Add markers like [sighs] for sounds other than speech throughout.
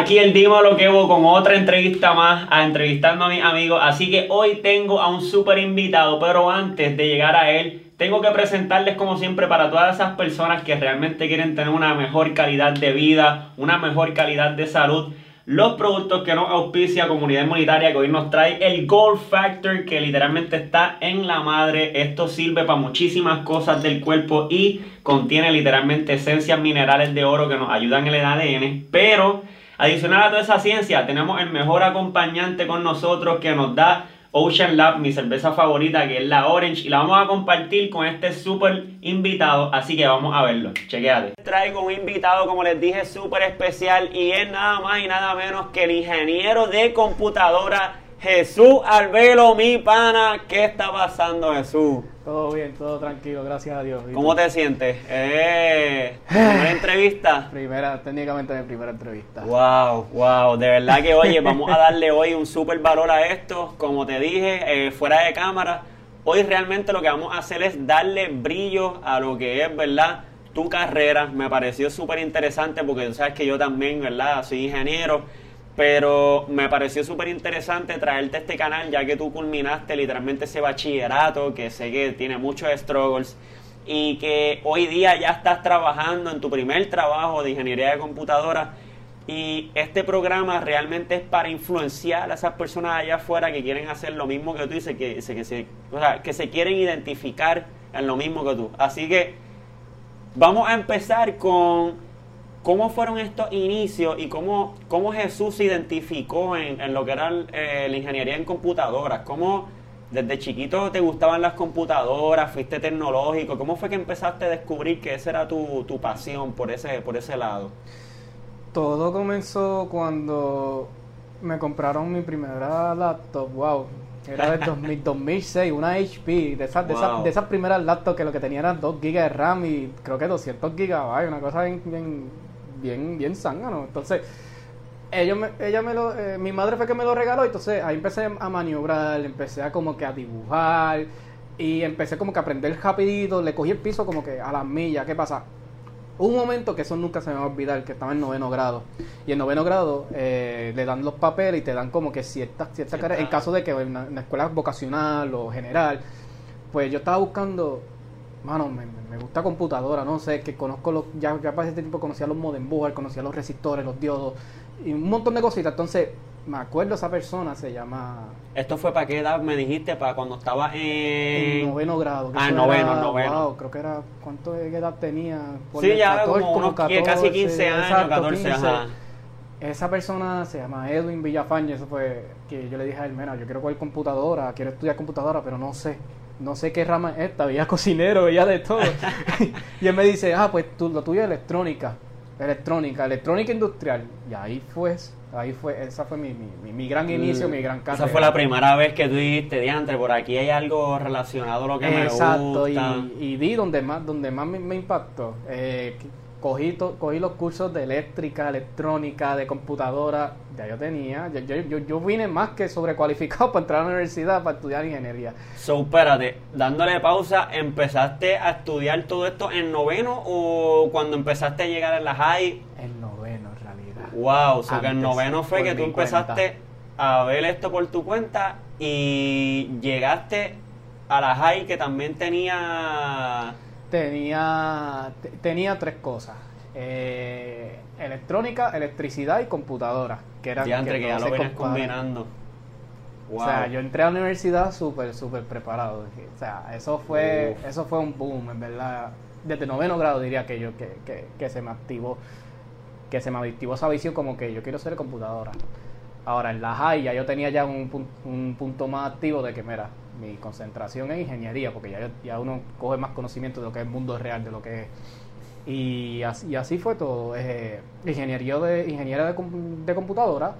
Aquí el Dímelo Quebo con otra entrevista más, a entrevistando a mis amigos. Así que hoy tengo a un súper invitado, pero antes de llegar a él, tengo que presentarles como siempre para todas esas personas que realmente quieren tener una mejor calidad de vida, una mejor calidad de salud los productos que nos auspicia Comunidad Inmunitaria que hoy nos trae el Gold Factor que literalmente está en la madre. Esto sirve para muchísimas cosas del cuerpo y contiene literalmente esencias minerales de oro que nos ayudan en el ADN. Pero adicional a toda esa ciencia tenemos el mejor acompañante con nosotros que nos da Ocean Lab, mi cerveza favorita, que es la Orange, y la vamos a compartir con este súper invitado, así que vamos a verlo. Chequéate. Traigo un invitado, como les dije, súper especial, y es nada más y nada menos que el ingeniero de computadora Jesús Albelo, mi pana. ¿Qué está pasando, Jesús? Todo bien, todo tranquilo, gracias a Dios. ¿Cómo te sientes? Eh, ¿Primera [sighs] entrevista? Primera, técnicamente mi primera entrevista. Wow, wow, de verdad que oye, vamos a darle hoy un súper valor a esto. Como te dije, eh, fuera de cámara, hoy realmente lo que vamos a hacer es darle brillo a lo que es, ¿verdad? Tu carrera. Me pareció súper interesante porque tú sabes que yo también, ¿verdad? Soy ingeniero pero me pareció súper interesante traerte este canal ya que tú culminaste literalmente ese bachillerato que sé que tiene muchos struggles y que hoy día ya estás trabajando en tu primer trabajo de ingeniería de computadora y este programa realmente es para influenciar a esas personas allá afuera que quieren hacer lo mismo que tú y que, que, se, que se quieren identificar en lo mismo que tú. Así que vamos a empezar con ¿Cómo fueron estos inicios y cómo, cómo Jesús se identificó en, lo que era eh, la ingeniería en computadoras? ¿Cómo desde chiquito te gustaban las computadoras? ¿Fuiste tecnológico? ¿Cómo fue que empezaste a descubrir que esa era tu, tu pasión por ese, por ese lado? Todo comenzó cuando me compraron mi primera laptop. ¡Wow! Era de 2006, una HP, de esas, de, esas, de esas primeras laptops que lo que tenía eran 2 GB de RAM y creo que 200 GB, una cosa bien bien, bien zángano. Entonces, ellos me, ella me lo, eh, mi madre fue que me lo regaló, entonces ahí empecé a maniobrar, empecé a como que a dibujar y empecé como que a aprender rapidito, le cogí el piso como que a las millas, ¿qué pasa? un momento que eso nunca se me va a olvidar, que estaba en noveno grado. Y en noveno grado eh, le dan los papeles y te dan como que ciertas cierta en caso de que en una, escuela vocacional o general, pues yo estaba buscando mano, me, me, gusta computadora, no sé, que conozco los, ya, ya para este tiempo conocía los modem board, conocía los resistores, los diodos, y un montón de cositas. Entonces, me acuerdo esa persona, se llama... ¿Esto fue para qué edad me dijiste? ¿Para cuando estaba en...? En noveno grado. Ah, noveno, noveno. Wow, creo que era... ¿Cuánto de edad tenía? sí, ya como, unos, casi 15 años, 14, ajá. Esa persona se llama Edwin Villafañe, eso fue que yo le dije a él, mira, yo quiero coger computadora, quiero estudiar computadora, pero no sé no sé qué rama es esta, veía cocinero, veía de todo. [laughs] [laughs] y él me dice, ah, pues tú, lo tuyo es electrónica, electrónica, electrónica industrial. Y ahí fue, ahí fue, esa fue mi, mi, mi gran inicio, mi gran carrera. Esa fue la primera vez que tú dijiste, diantre, por aquí hay algo relacionado a lo que me gusta. Exacto, y, y, di donde más, donde más me, impactó. Eh, cogí, cogí los cursos de eléctrica, electrónica, de computadora, ya yo tenía, yo, yo, yo vine más que sobrecualificado [laughs] para entrar a la universidad para estudiar ingeniería. So, espérate, dándole pausa, ¿empezaste a estudiar todo esto en noveno o cuando empezaste a llegar a la high? En noveno, en realidad. Wow, so que en noveno fue que tú empezaste a ver esto por tu cuenta y llegaste a la high que también tenía tenía, tenía tres cosas. Eh, electrónica, electricidad y computadora. Que era que, que ya lo vienes combinando. O sea, yo entré a la universidad súper, súper preparado. O sea, eso fue, eso fue un boom, en verdad. Desde noveno grado diría que yo, que, que, que se me activó, que se me activó esa visión como que yo quiero ser computadora. Ahora, en la high ya yo tenía ya un, un punto más activo de que, mira, mi concentración en ingeniería, porque ya, ya uno coge más conocimiento de lo que es el mundo real, de lo que es. Y así, así fue todo. Eh, ingeniería de, ingeniería de, de computadora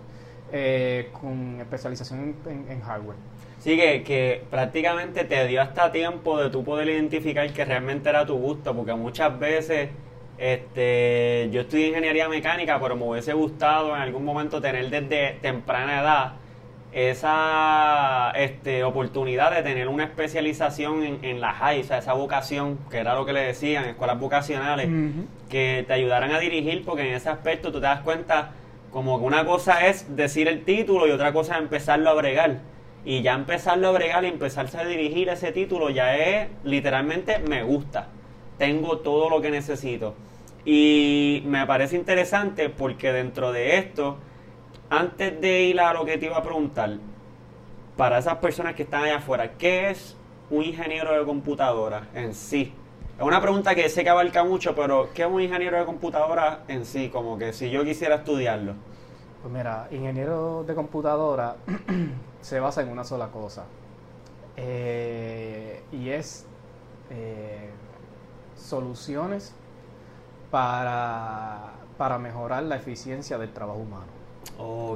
eh, con especialización en, hardware. Sí, que, que, prácticamente te dio hasta tiempo de tú poder identificar que realmente era tu gusto, porque muchas veces este, yo estudié ingeniería mecánica, pero me hubiese gustado en algún momento tener desde temprana edad esa este, oportunidad de tener una especialización en, en la high, o sea, esa vocación, que era lo que le decían, escuelas vocacionales, que te ayudaran a dirigir, porque en ese aspecto tú te das cuenta como que una cosa es decir el título y otra cosa es empezarlo a bregar. Y ya empezarlo a bregar y empezarse a dirigir ese título ya es literalmente me gusta. Tengo todo lo que necesito. Y me parece interesante porque dentro de esto, antes de ir a lo que te iba a preguntar, para esas personas que están allá afuera, ¿qué es un ingeniero de computadora en sí? Es una pregunta que sé que abarca mucho, pero ¿qué es un ingeniero de computadora en sí? Como que si yo quisiera estudiarlo. Pues mira, ingeniero de computadora [clears throat] se basa en una sola cosa. Eh, y es eh, soluciones para, para mejorar la eficiencia del trabajo humano.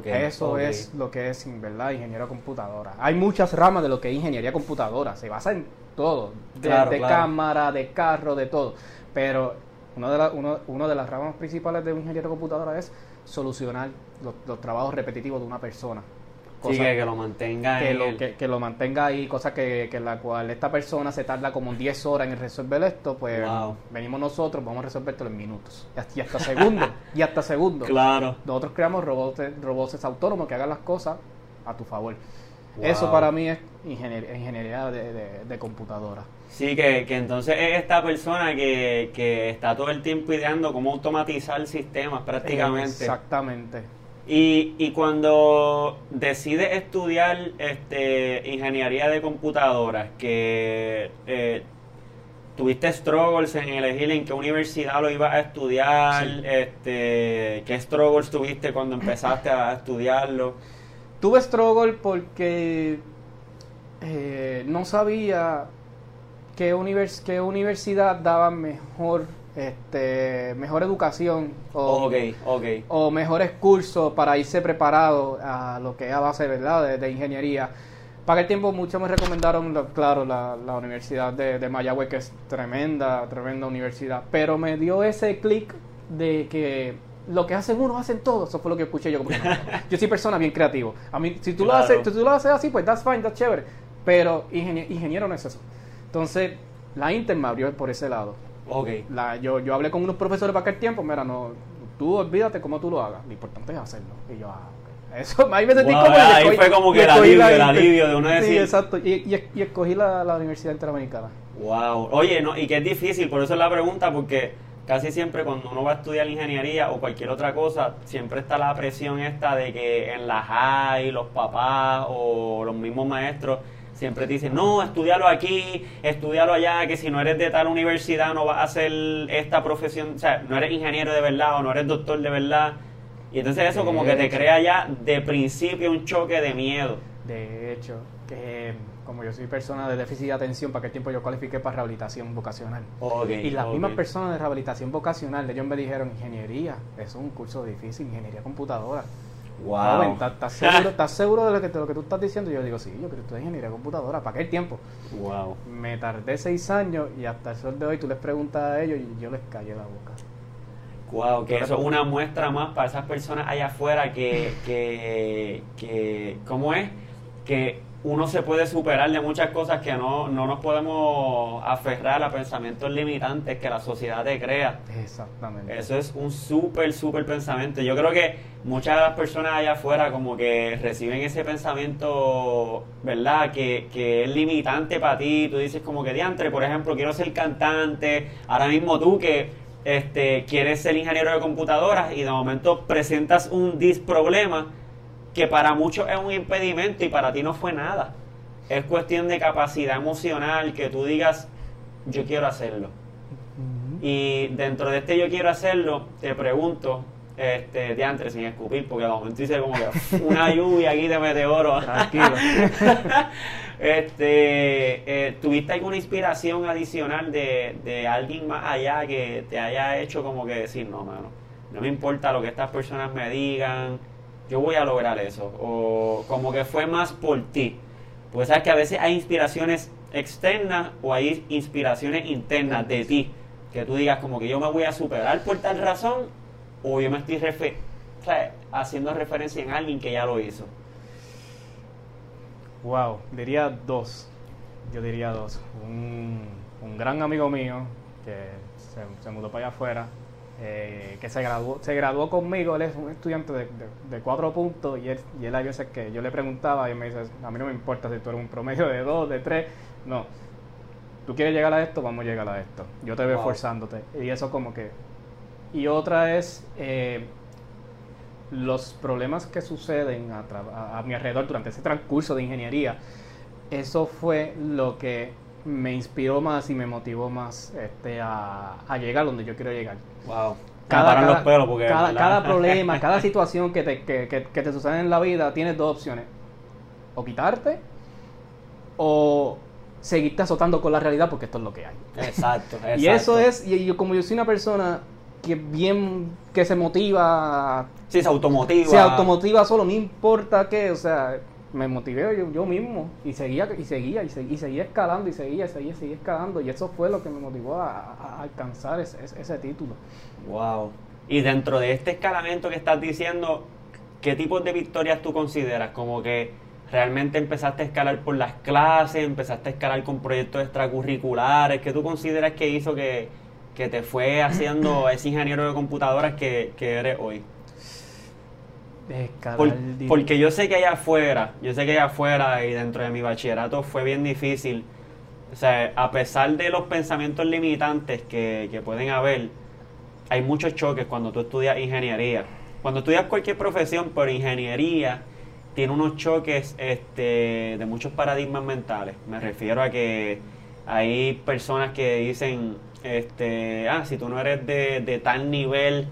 Eso es lo que es, ¿verdad? Ingeniero computadora. Hay muchas ramas de lo que es ingeniería computadora. Se basa en todo. De, cámara, de carro, de todo. Pero uno de, uno, de las ramas principales de un ingeniero computadora es solucionar los trabajos repetitivos de una persona que, lo mantenga que, lo, que, lo mantenga ahí, cosa que, que la cual esta persona se tarda como 10 horas en resolver esto, pues venimos nosotros, vamos a resolverlo en minutos. Y hasta, segundos, y hasta segundos. [laughs] Claro. Nosotros creamos robots, robots autónomos que hagan las cosas a tu favor. Eso para mí es ingeniería, de, de, computadora. Sí, que, que, entonces es esta persona que, que está todo el tiempo ideando cómo automatizar sistemas prácticamente. Exactamente. Y, y cuando decides estudiar este, ingeniería de computadoras, que eh, tuviste struggles en elegir en qué universidad lo ibas a estudiar, este, qué struggles tuviste cuando empezaste a estudiarlo. Tuve struggles porque eh, no sabía qué, univers qué universidad daba mejor este, mejor educación o, o mejores cursos para irse preparado a lo que es a base ¿verdad? De, ingeniería. Para el tiempo muchos me recomendaron, claro, la, Universidad de, de, Mayagüez, que es tremenda, tremenda universidad, pero me dio ese clic de que lo que hacen uno hacen todo. Eso fue lo que escuché yo. [laughs] yo soy persona bien creativo. A mí, si tú, lo haces, si tú lo haces así, pues that's fine, that's chévere. Pero ingeniero no es eso. Entonces, la Inter me abrió por ese lado. Okay. La, yo, yo hablé con unos profesores para aquel tiempo, mira, no, tú olvídate cómo tú lo hagas, lo importante es hacerlo. Y yo, ah, Eso, [laughs] ahí me sentí como Ahí fue como que el alivio, el alivio de uno decir. Sí, exacto. Y, y, escogí la, la, Universidad Interamericana. Wow. Oye, no, y que es difícil, por eso es la pregunta, porque casi siempre cuando uno va a estudiar ingeniería o cualquier otra cosa, siempre está la presión esta de que en la high los papás o los mismos maestros Siempre te dicen, no, estudialo aquí, estudialo allá, que si no eres de tal universidad no vas a hacer esta profesión, o sea, no eres ingeniero de verdad o no eres doctor de verdad. Y entonces eso como que te crea ya de principio un choque de miedo. De hecho, que como yo soy persona de déficit de atención, para qué tiempo yo cualifiqué para rehabilitación vocacional. y las mismas personas de rehabilitación vocacional, ellos me dijeron, ingeniería, es un curso difícil, ingeniería computadora. Wow. ¿estás, [laughs] seguro, ¿estás seguro de lo, que, de lo que tú estás diciendo? yo digo, sí, yo quiero estudiar ingeniería computadora. ¿Para qué tiempo? Wow. Me tardé seis años y hasta el sol de hoy tú les preguntas a ellos y yo les callé la boca. Wow, que eso es una muestra más para esas personas allá afuera que, que, que ¿cómo es? Que uno se puede superar de muchas cosas que no, no nos podemos aferrar a pensamientos limitantes que la sociedad te crea. Exactamente. Eso es un súper, súper pensamiento. Yo creo que muchas de las personas allá afuera como que reciben ese pensamiento, ¿verdad? Que, que es limitante para ti. Tú dices como que diantre, por ejemplo, quiero ser cantante. Ahora mismo tú que este, quieres ser ingeniero de computadoras y de momento presentas un dis problema que para muchos es un impedimento y para ti no fue nada. Es cuestión de capacidad emocional, que tú digas, yo quiero hacerlo. Y dentro de este yo quiero hacerlo, te pregunto, este, de antes sin escupir, porque al momento hice como que [laughs] una lluvia aquí de meteoro. Tranquilo. [laughs] este, eh, ¿Tuviste alguna inspiración adicional de, de alguien más allá que te haya hecho como que decir, no, mano, no me importa lo que estas personas me digan, yo voy a lograr eso. O como que fue más por ti. Porque sabes que a veces hay inspiraciones externas o hay inspiraciones internas de ti. Que tú digas como que yo me voy a superar por tal razón o yo me estoy haciendo referencia en alguien que ya lo hizo. Wow, diría dos. Yo diría dos. Un, un gran amigo mío que se, mudó para allá afuera, eh, que se graduó, se graduó conmigo, él es un estudiante de, de, cuatro puntos y él, y él hay veces que yo le preguntaba y me dice, a mí no me importa si tú eres un promedio de dos, de tres, no, tú quieres llegar a esto, vamos a llegar a esto, yo te veo esforzándote y eso como que... Y otra es eh, los problemas que suceden a, a mi alrededor durante ese transcurso de ingeniería, eso fue lo que me inspiró más y me motivó más este, a, a llegar donde yo quiero llegar. Wow. Cada, cada, los pelos porque, cada, problema, cada [laughs] situación que te, que, que, te sucede en la vida, tienes dos opciones. O quitarte o seguirte azotando con la realidad porque esto es lo que hay. Exacto. exacto. [laughs] y eso es, y yo, como yo soy una persona que bien, que se motiva. Sí, se automotiva. Se automotiva solo, no importa qué, o sea, me motivé yo, yo mismo y seguía y seguía y seguía, y seguía escalando y seguía y seguía, seguía escalando y eso fue lo que me motivó a, alcanzar ese, ese, título. Wow. Y dentro de este escalamiento que estás diciendo, ¿qué tipos de victorias tú consideras? Como que realmente empezaste a escalar por las clases, empezaste a escalar con proyectos extracurriculares, ¿qué tú consideras que hizo que, que te fue haciendo [clears throat] ese ingeniero de computadoras que, que eres hoy? Porque yo sé que allá afuera, yo sé que allá afuera y dentro de mi bachillerato fue bien difícil. O sea, a pesar de los pensamientos limitantes que, que pueden haber, hay muchos choques cuando tú estudias ingeniería. Cuando estudias cualquier profesión, pero ingeniería tiene unos choques este, de muchos paradigmas mentales. Me refiero a que hay personas que dicen, este, ah, si tú no eres de, de tal nivel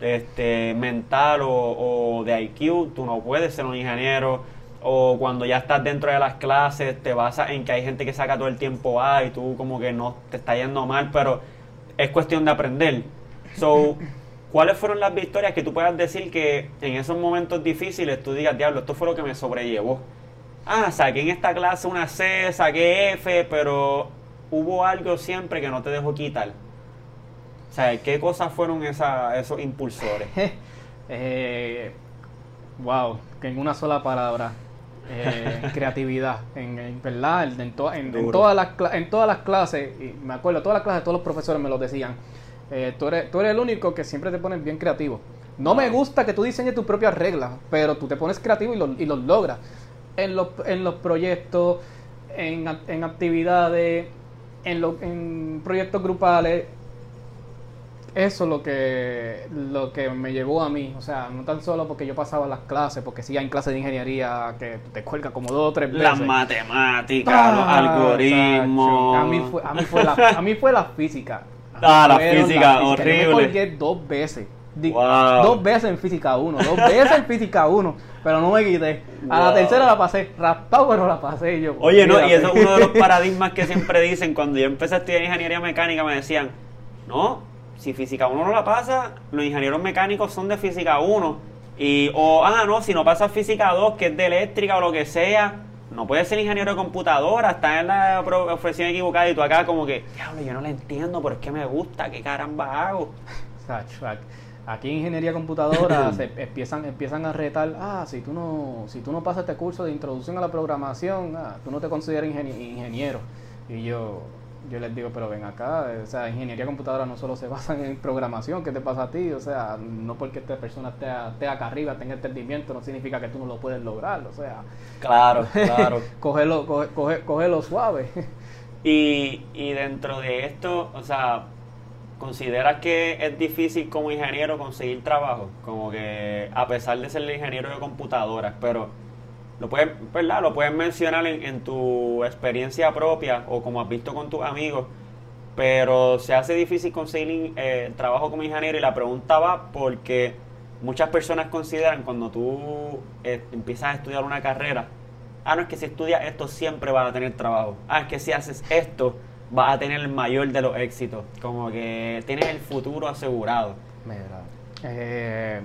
este, mental o, de IQ, tú no puedes ser un ingeniero. O cuando ya estás dentro de las clases, te basas en que hay gente que saca todo el tiempo A y tú como que no te está yendo mal, pero es cuestión de aprender. So, [laughs] ¿cuáles fueron las victorias que tú puedas decir que en esos momentos difíciles tú digas, diablo, esto fue lo que me sobrellevó? Ah, saqué en esta clase una C, saqué F, pero hubo algo siempre que no te dejó quitar. O sea, ¿qué cosas fueron esa, esos impulsores? [laughs] eh, wow, que en una sola palabra. Eh, [laughs] creatividad, en, verdad, en, todas las, en todas las clases, y me acuerdo, todas las clases, todos los profesores me lo decían, eh, tú, eres, tú eres el único que siempre te pones bien creativo. No me gusta que tú diseñes tus propias reglas, pero tú te pones creativo y, lo, y los logras. En los, en los proyectos, en, en actividades, en, lo, en proyectos grupales, eso es lo que, lo que me llevó a mí. O sea, no tan solo porque yo pasaba las clases, porque sí hay clases de ingeniería que te cuelga como dos o tres veces. Las matemáticas, los ah, algoritmos. A mí, fue, a, mí fue la, a mí fue la física. Ah, la física, horrible. Yo me colgué dos veces. Dos veces en física 1, dos veces en física 1, pero no me quité. A la tercera la pasé, raspado, pero la pasé yo. Oye, no, y eso es uno de los [laughs] paradigmas que siempre dicen. Cuando yo empecé a estudiar ingeniería mecánica, me decían, no, si física 1 no la pasa, los ingenieros mecánicos son de física 1. Y, o, ah, no, si no pasa física 2, que es de eléctrica o lo que sea, no puedes ser ingeniero de computadora, está en la profesión equivocada y tú acá como que, diablo, yo no la entiendo, pero es que me gusta, ¿qué caramba hago? [laughs] Aquí en ingeniería computadora [clears throat] se empiezan, empiezan a retar, ah, si tú no, si tú no pasas este curso de introducción a la programación, ah, tú no te consideras ingeniero. Y yo, yo les digo, pero ven acá, o sea, ingeniería computadora no solo se basa en programación, ¿qué te pasa a ti? O sea, no porque esta persona esté, acá arriba, tenga entendimiento, no significa que tú no lo puedes lograr, o sea. Claro, [laughs] claro. cógelo, coge, suave. Y, y dentro de esto, o sea, ¿consideras que es difícil como ingeniero conseguir trabajo? Como que a pesar de ser el ingeniero de computadoras, pero lo puedes, ¿verdad? Lo puedes mencionar en, tu experiencia propia o como has visto con tus amigos, pero se hace difícil conseguir eh, trabajo como ingeniero y la pregunta va porque muchas personas consideran cuando tú eh, empiezas a estudiar una carrera, ah, no es que si estudias esto siempre vas a tener trabajo, ah, es que si haces esto vas a tener el mayor de los éxitos, como que tienes el futuro asegurado. Mira, eh,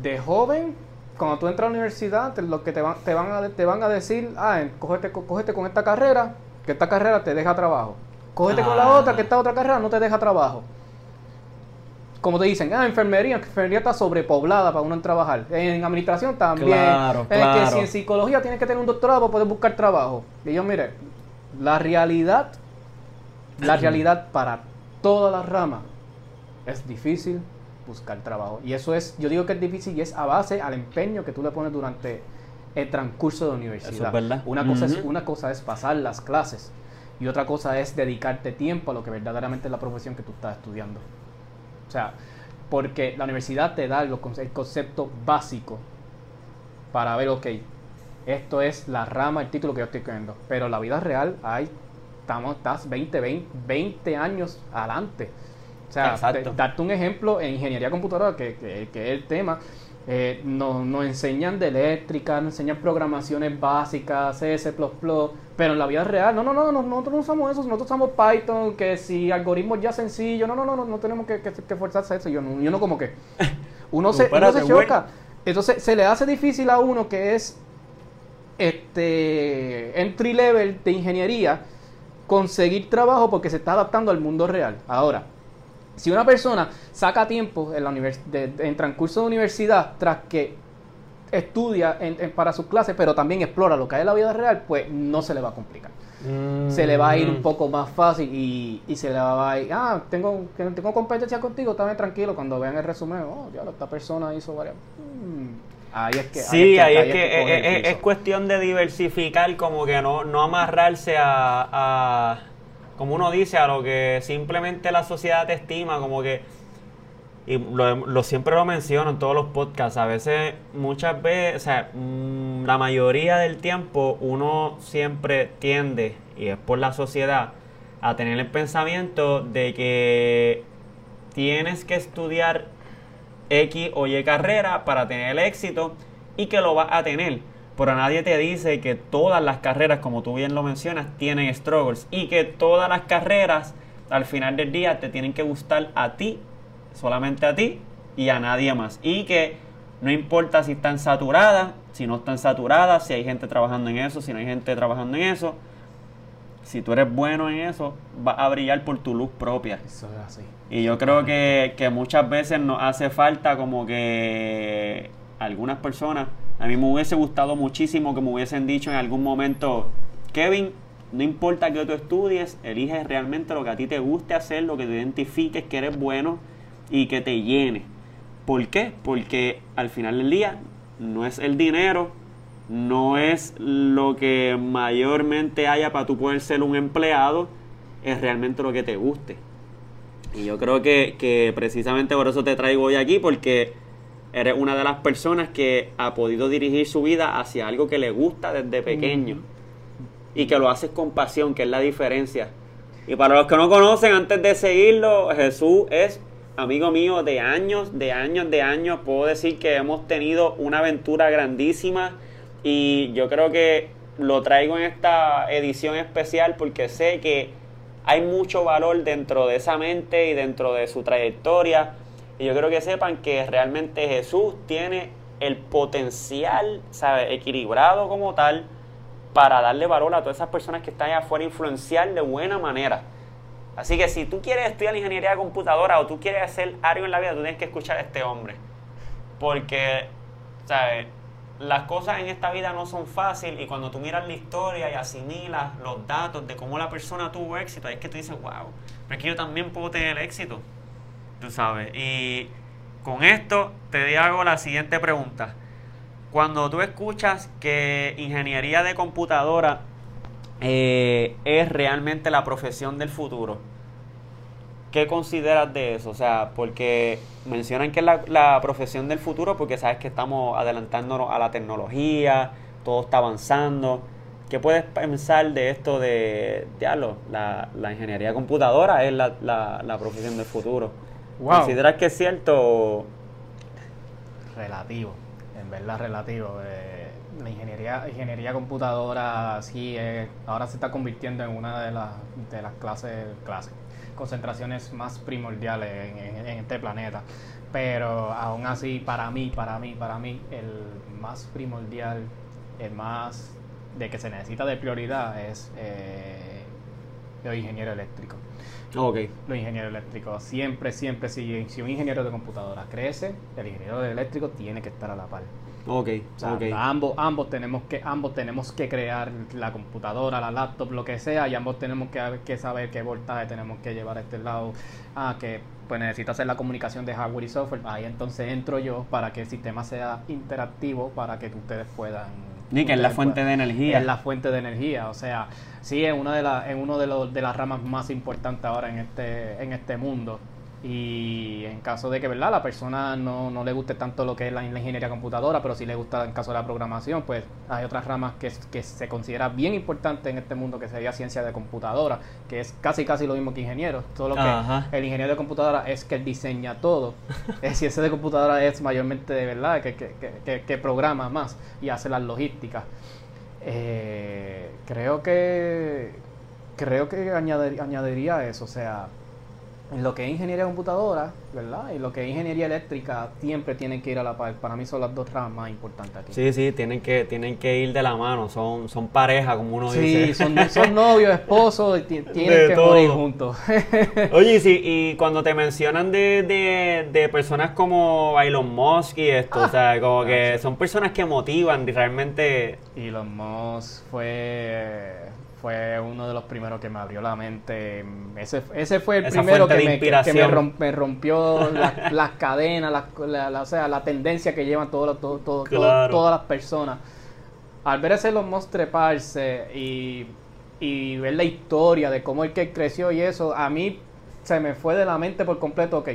de joven cuando tú entras a la universidad, lo que te van, te van, a, te van a decir, ah, cógete, con esta carrera, que esta carrera te deja trabajo. Cógete con la ah. otra, que esta otra carrera no te deja trabajo. como te dicen, ah, enfermería, enfermería está sobrepoblada para uno trabajar. En administración también. Claro, Es claro. que si en psicología tienes que tener un doctorado para poder buscar trabajo. Y yo, mire, la realidad, la [clears throat] realidad para todas las ramas es difícil buscar trabajo. Y eso es, yo digo que es difícil y es a base al empeño que tú le pones durante el transcurso de la universidad. Es. Una, cosa es, una cosa es pasar las clases y otra cosa es dedicarte tiempo a lo que verdaderamente es la profesión que tú estás estudiando. O sea, porque la universidad te da el concepto básico para ver, ok, esto es la rama, el título que yo estoy cogiendo. Pero en la vida real hay, estamos, estás 20, 20, 20 años adelante. O sea, te- darte un ejemplo en ingeniería computadora, que, que- que es el tema, eh, nos, nos enseñan de eléctrica, nos enseñan programaciones básicas, CS++, pero en la vida real, no, no, no, no, nosotros no usamos eso, nosotros usamos Python, que si algoritmos ya sencillos, no, no, no, no, no tenemos que, que, que forzarse a eso, yo no, yo no como que, [laughs] uno se, uno se choca, entonces se le hace difícil a uno que es este entry level de ingeniería conseguir trabajo porque se está adaptando al mundo real. Ahora, si una persona saca tiempo en, la de- de- en transcurso de universidad tras que estudia en- en- para sus clases, pero también explora lo que hay en la vida real, pues no se le va a complicar. Se le va a ir un poco más fácil y, y se le va a ir, ah, tengo, que tengo competencia contigo, también tranquilo, cuando vean el resumen, oh, ya esta persona hizo varias... Mm, ahí es que... Sí, ahí es que, es cuestión de diversificar, como que no, no amarrarse a, a, como uno dice, a lo que simplemente la sociedad te estima, como que, y lo, siempre lo menciono en todos los podcasts, a veces, muchas veces, o sea, mm, la mayoría del tiempo uno siempre tiende, y es por la sociedad, a tener el pensamiento de que tienes que estudiar X o Y carrera para tener el éxito y que lo vas a tener. Pero nadie te dice que todas las carreras, como tú bien lo mencionas, tienen struggles y que todas las carreras al final del día te tienen que gustar a ti, solamente a ti y a nadie más. Y que no importa si están saturadas, si no están saturadas, si hay gente trabajando en eso, si no hay gente trabajando en eso. Si tú eres bueno en eso, vas a brillar por tu luz propia. Eso es así. Y yo creo que, que muchas veces nos hace falta como que algunas personas, a mí me hubiese gustado muchísimo que me hubiesen dicho en algún momento, Kevin, no importa que tú estudies, elige realmente lo que a ti te guste hacer, lo que te identifiques que eres bueno y que te llene. ¿Por qué? Porque al final del día no es el dinero, no es lo que mayormente haya para tú poder ser un empleado, es realmente lo que te guste. Y yo creo que, que precisamente por eso te traigo hoy aquí, porque eres una de las personas que ha podido dirigir su vida hacia algo que le gusta desde pequeño. Y que lo haces con pasión, que es la diferencia. Y para los que no conocen, antes de seguirlo, Jesús es amigo mío de años, de años, de años. Puedo decir que hemos tenido una aventura grandísima. Y yo creo que lo traigo en esta edición especial porque sé que hay mucho valor dentro de esa mente y dentro de su trayectoria. Y yo creo que sepan que realmente Jesús tiene el potencial, ¿sabe? Equilibrado como tal para darle valor a todas esas personas que están allá afuera, influenciar de buena manera. Así que si tú quieres estudiar ingeniería computadora o tú quieres hacer algo en la vida, tú tienes que escuchar a este hombre. Porque, ¿sabes? Las cosas en esta vida no son fáciles y cuando tú miras la historia y asimilas los datos de cómo la persona tuvo éxito, es que tú dices, wow, pero es que yo también puedo tener éxito. Tú sabes. Y con esto te hago la siguiente pregunta. Cuando tú escuchas que ingeniería de computadora eh, es realmente la profesión del futuro, ¿qué consideras de eso? O sea, porque mencionan que es la, profesión del futuro porque sabes que estamos adelantándonos a la tecnología, todo está avanzando. ¿Qué puedes pensar de esto de, diablo, la, ingeniería computadora es la profesión del futuro? Wow. ¿Consideras que es cierto? o- relativo, en verdad relativo. Eh, la ingeniería, ingeniería computadora sí es- ahora se está convirtiendo en una de las, de las clases, clases, concentraciones más primordiales en, en- en este planeta. Pero aún así, para mí, para mí, para mí, el más primordial, el más de que se necesita de prioridad es eh, los ingenieros eléctricos. Ok. Los ingenieros eléctricos. Siempre, siempre, si, si un ingeniero de computadora crece, el ingeniero eléctrico tiene que estar a la par. Ok, O sea, ok. ambos, ambos tenemos que, ambos tenemos que crear la computadora, la laptop, lo que sea, y ambos tenemos que, que saber qué voltaje tenemos que llevar a este lado. Ah, que pues necesito hacer la comunicación de hardware y software. Ahí entonces entro yo para que el sistema sea interactivo para que ustedes puedan. Ni que es la ustedes fuente de energía. Es la fuente de energía. O sea, sí es una de las, es uno de los de las ramas más importantes ahora en este, en este mundo. Y en caso de que verdad la persona no, no le guste tanto lo que es la, la ingeniería computadora, pero sí le gusta en caso de la programación, pues hay otras ramas que, que se considera bien importante en este mundo, que sería ciencia de computadora, que es casi casi lo mismo que ingeniero. Solo que Ajá. el ingeniero de computadora es que diseña todo. [laughs] el ciencia de computadora es mayormente de verdad que, que, que- programa más y hace las logísticas. Eh, creo que creo que añadir- añadiría eso, o sea, lo que es ingeniería de computadora, ¿verdad? Y lo que es ingeniería eléctrica siempre tienen que ir a la par. Para mí son las dos ramas más importantes aquí. Sí, sí, tienen que, tienen que ir de la mano, son, son pareja, como uno Sí, dice. son, son novios, esposos, [laughs] tienen De que todo. morir juntos. [laughs] Oye, sí, y cuando te mencionan de, de, de personas como Elon Musk y esto, o sea, como que son personas que motivan y realmente... Elon Musk fue, fue uno de los primeros que me abrió la mente. Ese, ese fue el Esa primero que me, que- me, inspiración. rom- me rompió las, [laughs] cadenas, la, la- o sea, la tendencia que llevan los- todo- todo- todo- Claro. todas las personas. Al ver ese Musk treparse y, y ver la historia de cómo el que creció y eso, a mí se me fue de la mente por completo, ok,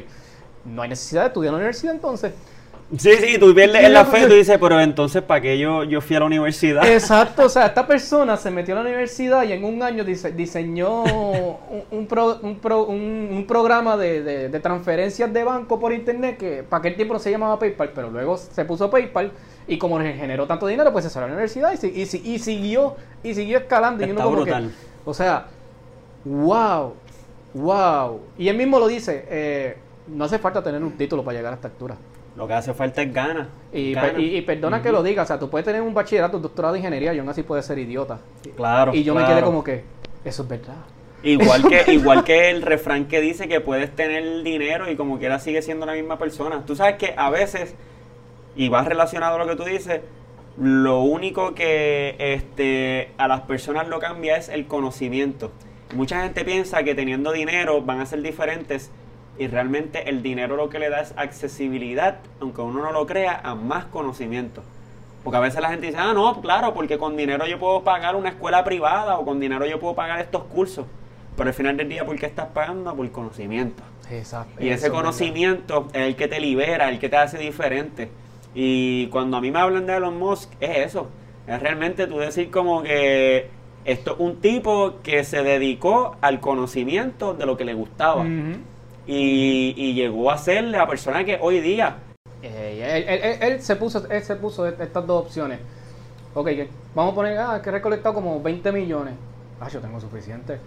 no hay necesidad de estudiar en la universidad entonces. Sí, sí, tú pierdes en la fe, tú dices, pero entonces, ¿para qué yo, yo fui a la universidad? Exacto, o sea, esta persona se metió a la universidad y en un año dise- diseñó un, un pro- un pro- un- programa de, de- de transferencias de banco por internet que para aquel tiempo no se llamaba PayPal, pero luego se puso PayPal y como generó tanto dinero, pues se salió a la universidad y, y, y siguió y siguió escalando. y uno Está como que, brutal. o sea, wow, wow. Y él mismo lo dice, eh, no hace falta tener un título para llegar a esta altura. Lo que hace falta es ganas. Y, perdona que lo diga, o sea, tú puedes tener un bachillerato, un doctorado de ingeniería y aún así puedes ser idiota. Claro, y yo me quedé como que, eso es verdad. Igual que, [laughs] igual que el refrán que dice que puedes tener dinero y como quiera sigue siendo la misma persona. Tú sabes que a veces, y va relacionado a lo que tú dices, lo único que este, a las personas lo cambia es el conocimiento. Mucha gente piensa que teniendo dinero van a ser diferentes y realmente el dinero lo que le da es accesibilidad, aunque uno no lo crea, a más conocimiento. Porque a veces la gente dice, ah, no, claro, porque con dinero yo puedo pagar una escuela privada o con dinero yo puedo pagar estos cursos. Pero al final del día, ¿por qué estás pagando? Por conocimiento. Exacto. Y ese conocimiento es el que te libera, el que te hace diferente. Y cuando a mí me hablan de Elon Musk, es eso. Es realmente tú decir como que esto es un tipo que se dedicó al conocimiento de lo que le gustaba. Y, y llegó a ser la persona que hoy día Eh, él, él- él- él se puso, él se puso estas dos opciones. Ok, vamos a poner, ah, que he recolectado como 20 millones. Ah, yo tengo suficiente.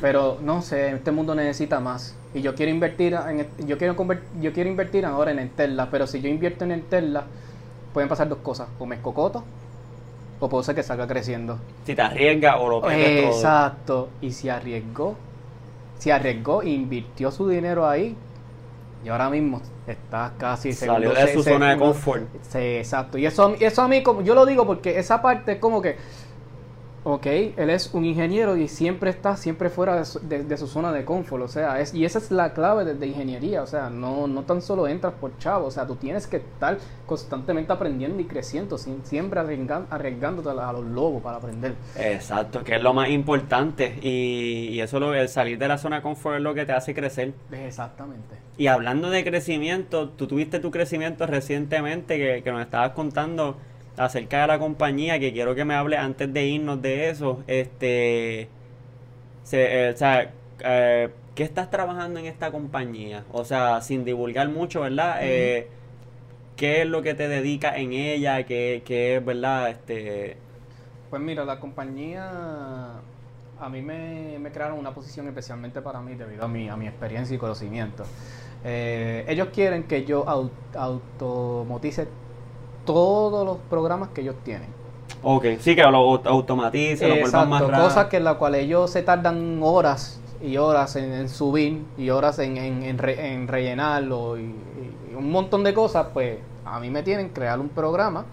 Pero no sé, este mundo necesita más. Y yo quiero invertir en, yo quiero yo quiero invertir ahora en Tesla, pero si yo invierto en Tesla, pueden pasar dos cosas. O me escocoto, o puedo ser que salga creciendo. si te arriesgas o lo pierdes todo. Exacto. Y si arriesgó, si arriesgó invirtió su dinero ahí, y ahora mismo está casi Salió de se- su se- zona de confort. Sí, exacto. Y eso, eso a mí, como, yo lo digo porque esa parte es como que, ok, él es un ingeniero y siempre está siempre fuera de su, de- de su zona de confort. O sea, es, y esa es la clave de, de ingeniería. O sea, no, no tan solo entras por chavo. O sea, tú tienes que estar constantemente aprendiendo y creciendo, sin- siempre arriesgan- arriesgándote a, los lobos para aprender. Exacto, que es lo más importante. Y, y eso, lo, el salir de la zona de confort es lo que te hace crecer. Exactamente. Y hablando de crecimiento, tú tuviste tu crecimiento recientemente que, que nos estabas contando acerca de la compañía, que quiero que me hable antes de irnos de eso. Este, se- eh, o sea, eh, ¿qué estás trabajando en esta compañía? O sea, sin divulgar mucho, ¿verdad? Eh, ¿Qué es lo que te dedica en ella? ¿Qué, qué es, verdad? Este, Pues mira, la compañía a mí me, me crearon una posición especialmente para mí debido a mi, a mi experiencia y conocimiento. Ellos quieren que yo au- automotice todos los programas que ellos tienen. Ok, sí que lo automatice, lo vuelvan más rápido. cosas que en las cuales ellos se tardan horas y horas en, subir y horas en, en, rellenarlo y, un montón de cosas, pues a mí me tienen crear un programa,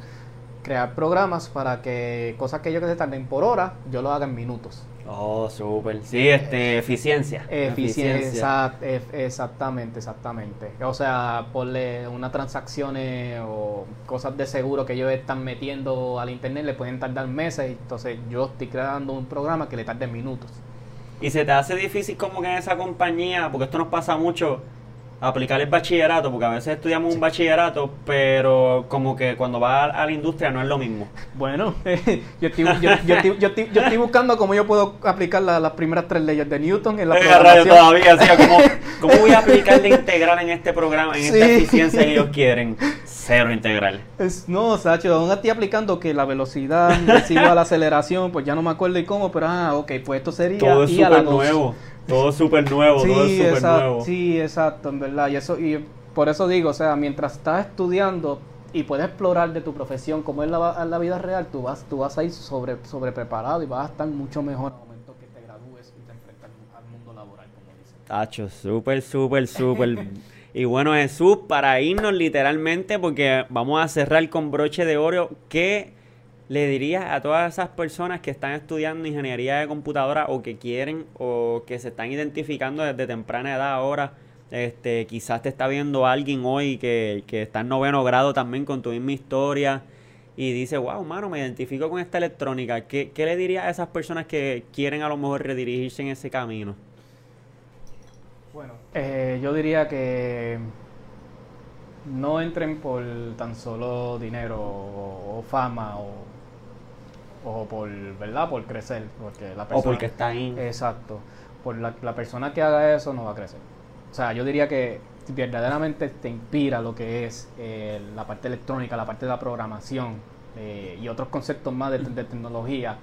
crear programas para que cosas que ellos que se tarden por hora, yo lo haga en minutos. Oh, súper. Sí, este, eficiencia. Eficiencia, exactamente, exactamente. O sea, ponle unas transacciones o cosas de seguro que ellos están metiendo al internet, le pueden tardar meses, entonces yo estoy creando un programa que le tarde minutos. Y se te hace difícil como que en esa compañía, porque esto nos pasa mucho, aplicar el bachillerato, porque a veces estudiamos un bachillerato, pero como que cuando va a, la industria no es lo mismo. Bueno, [laughs] yo, estoy, yo, estoy, buscando cómo yo puedo aplicar las primeras tres leyes de Newton en la programación. todavía, [laughs] ¿cómo, voy a aplicar la integral en este programa, en esta eficiencia que ellos quieren? Cero integral. Es, no, Sacho, aún estoy aplicando que la velocidad es igual a la aceleración, pues ya no me acuerdo y cómo, pero ah, ok, pues esto sería Todo es súper nuevo. Todo súper nuevo, todo es súper nuevo. Sí, exacto, en verdad. Y eso y por eso digo, o sea, mientras estás estudiando y puedes explorar de tu profesión como es la, la vida real, tú vas, tú vas a ir sobre, sobre preparado y vas a estar mucho mejor al momento que te gradúes y te enfrentas al mundo laboral, como dicen. Tacho, súper, súper, súper. [laughs] y bueno, Jesús, para irnos literalmente, porque vamos a cerrar con broche de oro, ¿qué le dirías a todas esas personas que están estudiando ingeniería de computadora o que quieren o que se están identificando desde temprana edad ahora? Este, quizás te está viendo alguien hoy que, que está en noveno grado también con tu misma historia y dice, wow, mano, me identifico con esta electrónica. ¿Qué, le dirías a esas personas que quieren a lo mejor redirigirse en ese camino? Bueno, eh, yo diría que no entren por tan solo dinero o fama o o por, ¿verdad? Por crecer, porque la persona... O porque está ahí. Exacto. Por la, persona que haga eso no va a crecer. O sea, yo diría que verdaderamente te inspira lo que es eh, la parte electrónica, la parte de la programación eh, y otros conceptos más de, tecnología,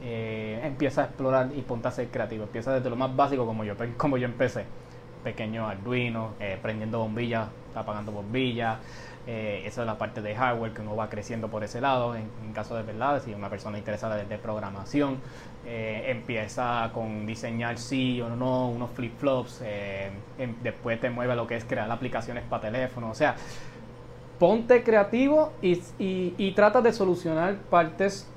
eh, empieza a explorar y ponte a ser creativo. Empieza desde lo más básico como yo, [laughs] como yo empecé. Pequeño Arduino, prendiendo bombillas, apagando bombillas, eh, esa es la parte de hardware que uno va creciendo por ese lado. En, caso de verdad, si una persona interesada desde programación eh, empieza con diseñar sí o no, unos flip-flops, eh, em, después te mueve a lo que es crear aplicaciones para teléfono. O sea, ponte creativo y, y, trata de solucionar partes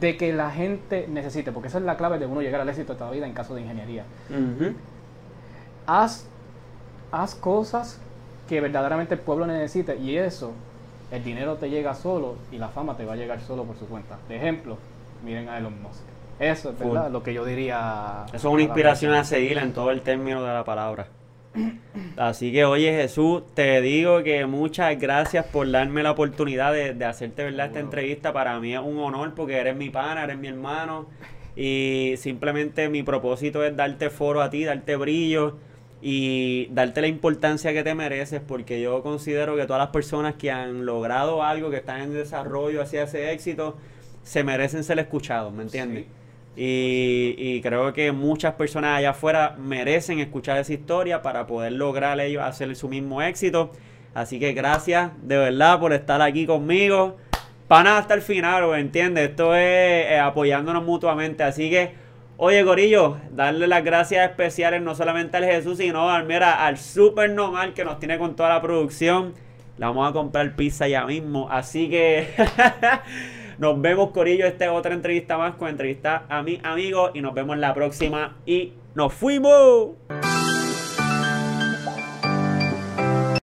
de que la gente necesite, porque esa es la clave de uno llegar al éxito de toda la vida en caso de ingeniería. Haz, haz cosas que verdaderamente el pueblo necesita y eso, el dinero te llega solo y la fama te va a llegar solo por su cuenta. De ejemplo, miren a Elon Musk. Eso es verdad, lo que yo diría. Eso es una inspiración a seguir en todo el término de la palabra. [coughs] Así que, oye Jesús, te digo que muchas gracias por darme la oportunidad de, hacerte verdad esta entrevista. Para mí es un honor porque eres mi pana, eres mi hermano. Y simplemente mi propósito es darte foro a ti, darte brillo y darte la importancia que te mereces porque yo considero que todas las personas que han logrado algo, que están en desarrollo hacia ese éxito, se merecen ser escuchados, ¿me entiendes? Y, creo que muchas personas allá afuera merecen escuchar esa historia para poder lograr ellos hacer su mismo éxito. Así que gracias de verdad por estar aquí conmigo. Para hasta el final, ¿me entiendes? Esto es eh, apoyándonos mutuamente. Así que Oye, Gorillo, darle las gracias especiales no solamente al Jesús, sino al, mira, al Super Normal que nos tiene con toda la producción. La vamos a comprar pizza ya mismo. Así que [laughs] nos vemos, Corillo. Esta es otra entrevista más con entrevista a mi amigo. Y nos vemos en la próxima. Y nos fuimos.